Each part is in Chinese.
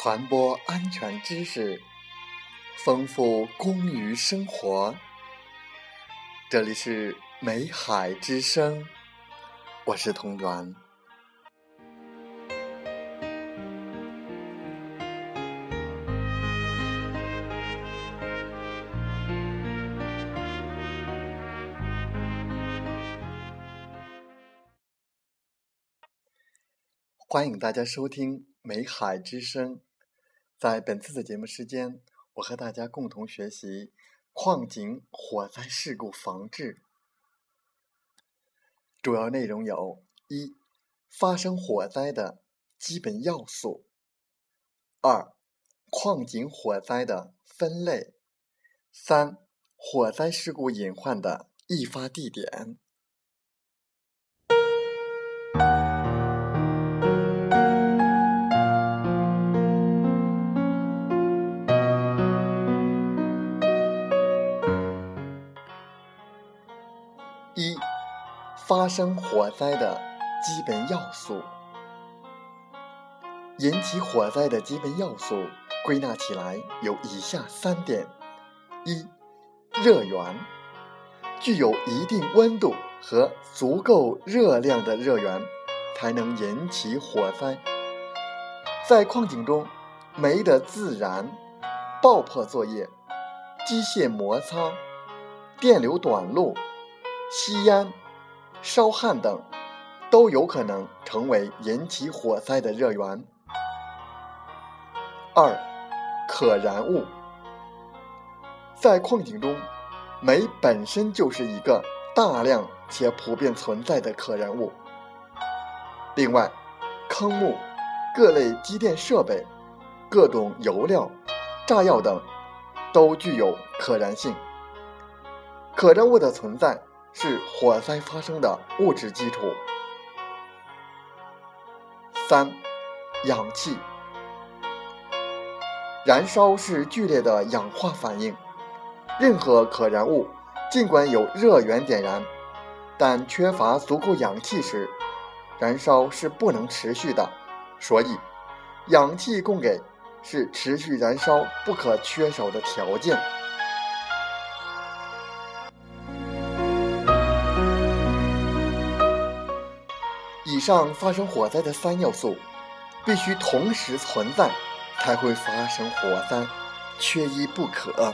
传播安全知识，丰富工于生活。这里是美海之声，我是童源。欢迎大家收听《美海之声》。在本次的节目时间，我和大家共同学习矿井火灾事故防治。主要内容有：一、发生火灾的基本要素；二、矿井火灾的分类；三、火灾事故隐患的易发地点。发生火灾的基本要素。引起火灾的基本要素归纳起来有以下三点：一、热源，具有一定温度和足够热量的热源才能引起火灾。在矿井中，煤的自燃、爆破作业、机械摩擦、电流短路。吸烟、烧焊等都有可能成为引起火灾的热源。二、可燃物，在矿井中，煤本身就是一个大量且普遍存在的可燃物。另外，坑木、各类机电设备、各种油料、炸药等都具有可燃性。可燃物的存在。是火灾发生的物质基础。三、氧气。燃烧是剧烈的氧化反应，任何可燃物尽管有热源点燃，但缺乏足够氧气时，燃烧是不能持续的。所以，氧气供给是持续燃烧不可缺少的条件。上发生火灾的三要素，必须同时存在，才会发生火灾，缺一不可。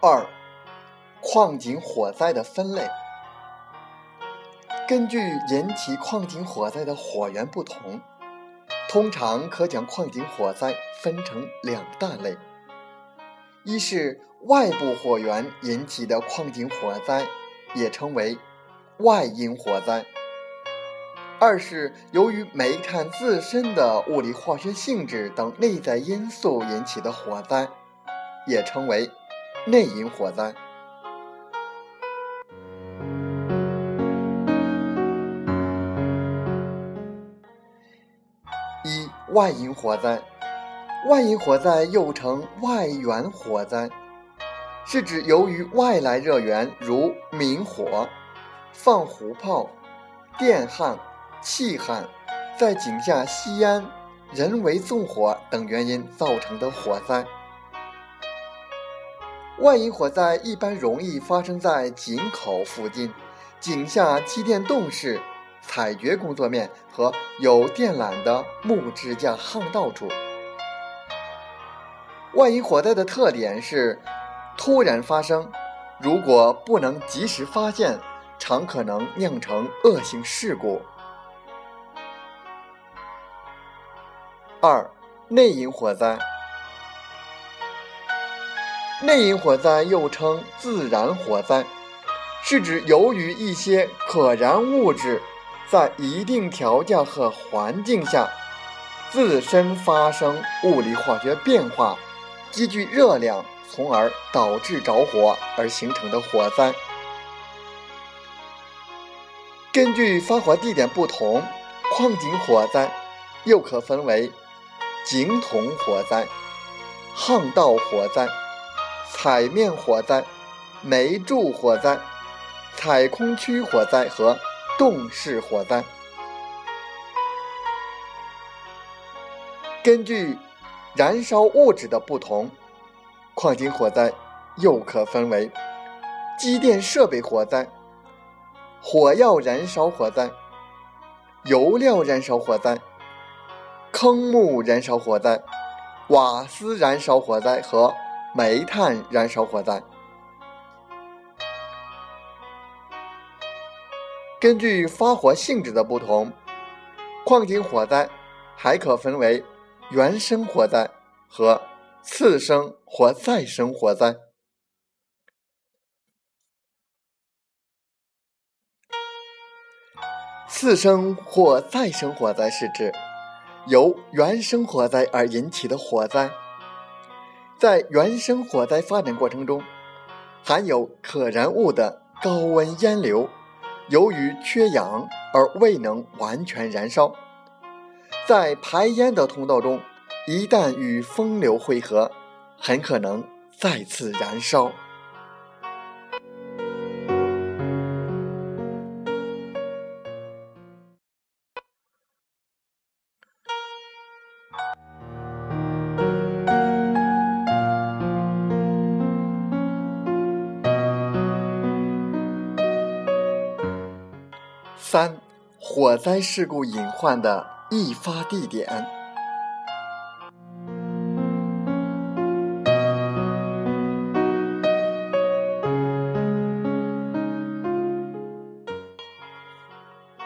二、矿井火灾的分类。根据引起矿井火灾的火源不同，通常可将矿井火灾分成两大类：一是外部火源引起的矿井火灾，也称为外因火灾；二是由于煤炭自身的物理化学性质等内在因素引起的火灾，也称为内因火灾。一外因火灾，外因火灾又称外源火灾，是指由于外来热源如明火、放火炮、电焊、气焊，在井下吸烟、人为纵火等原因造成的火灾。外因火灾一般容易发生在井口附近、井下机电动室。采掘工作面和有电缆的木支架巷道处，外因火灾的特点是突然发生，如果不能及时发现，常可能酿成恶性事故。二、内因火灾，内因火灾又称自燃火灾，是指由于一些可燃物质。在一定条件和环境下，自身发生物理化学变化，积聚热量，从而导致着火而形成的火灾。根据发火地点不同，矿井火灾又可分为井筒火灾、巷道火灾、采面火灾、煤柱火灾、采空区火灾和动式火灾。根据燃烧物质的不同，矿井火灾又可分为机电设备火灾、火药燃烧火灾、油料燃烧火灾、坑木燃烧火灾、瓦斯燃烧火灾和煤炭燃烧火灾。根据发火性质的不同，矿井火灾还可分为。原生火灾和次生或再生火灾。次生或再生火灾是指由原生火灾而引起的火灾，在原生火灾发展过程中，含有可燃物的高温烟流，由于缺氧而未能完全燃烧。在排烟的通道中，一旦与风流汇合，很可能再次燃烧。三、火灾事故隐患的。易发地点：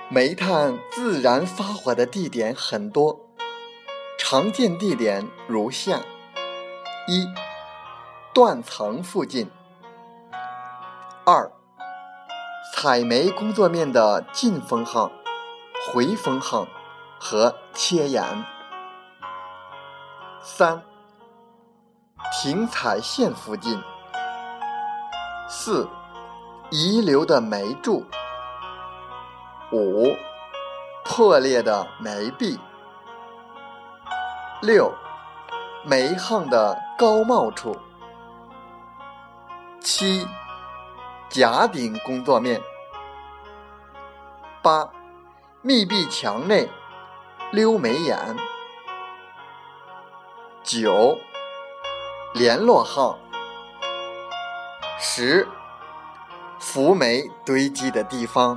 煤炭自然发火的地点很多，常见地点如下：一、断层附近；采煤工作面的进风巷、回风巷。和切眼。三、停采线附近。四、遗留的煤柱。五、破裂的煤壁。六、煤夯的高冒处。七、甲顶工作面。八、密闭墙内。溜眉眼，九，联络号，十，浮煤堆积的地方。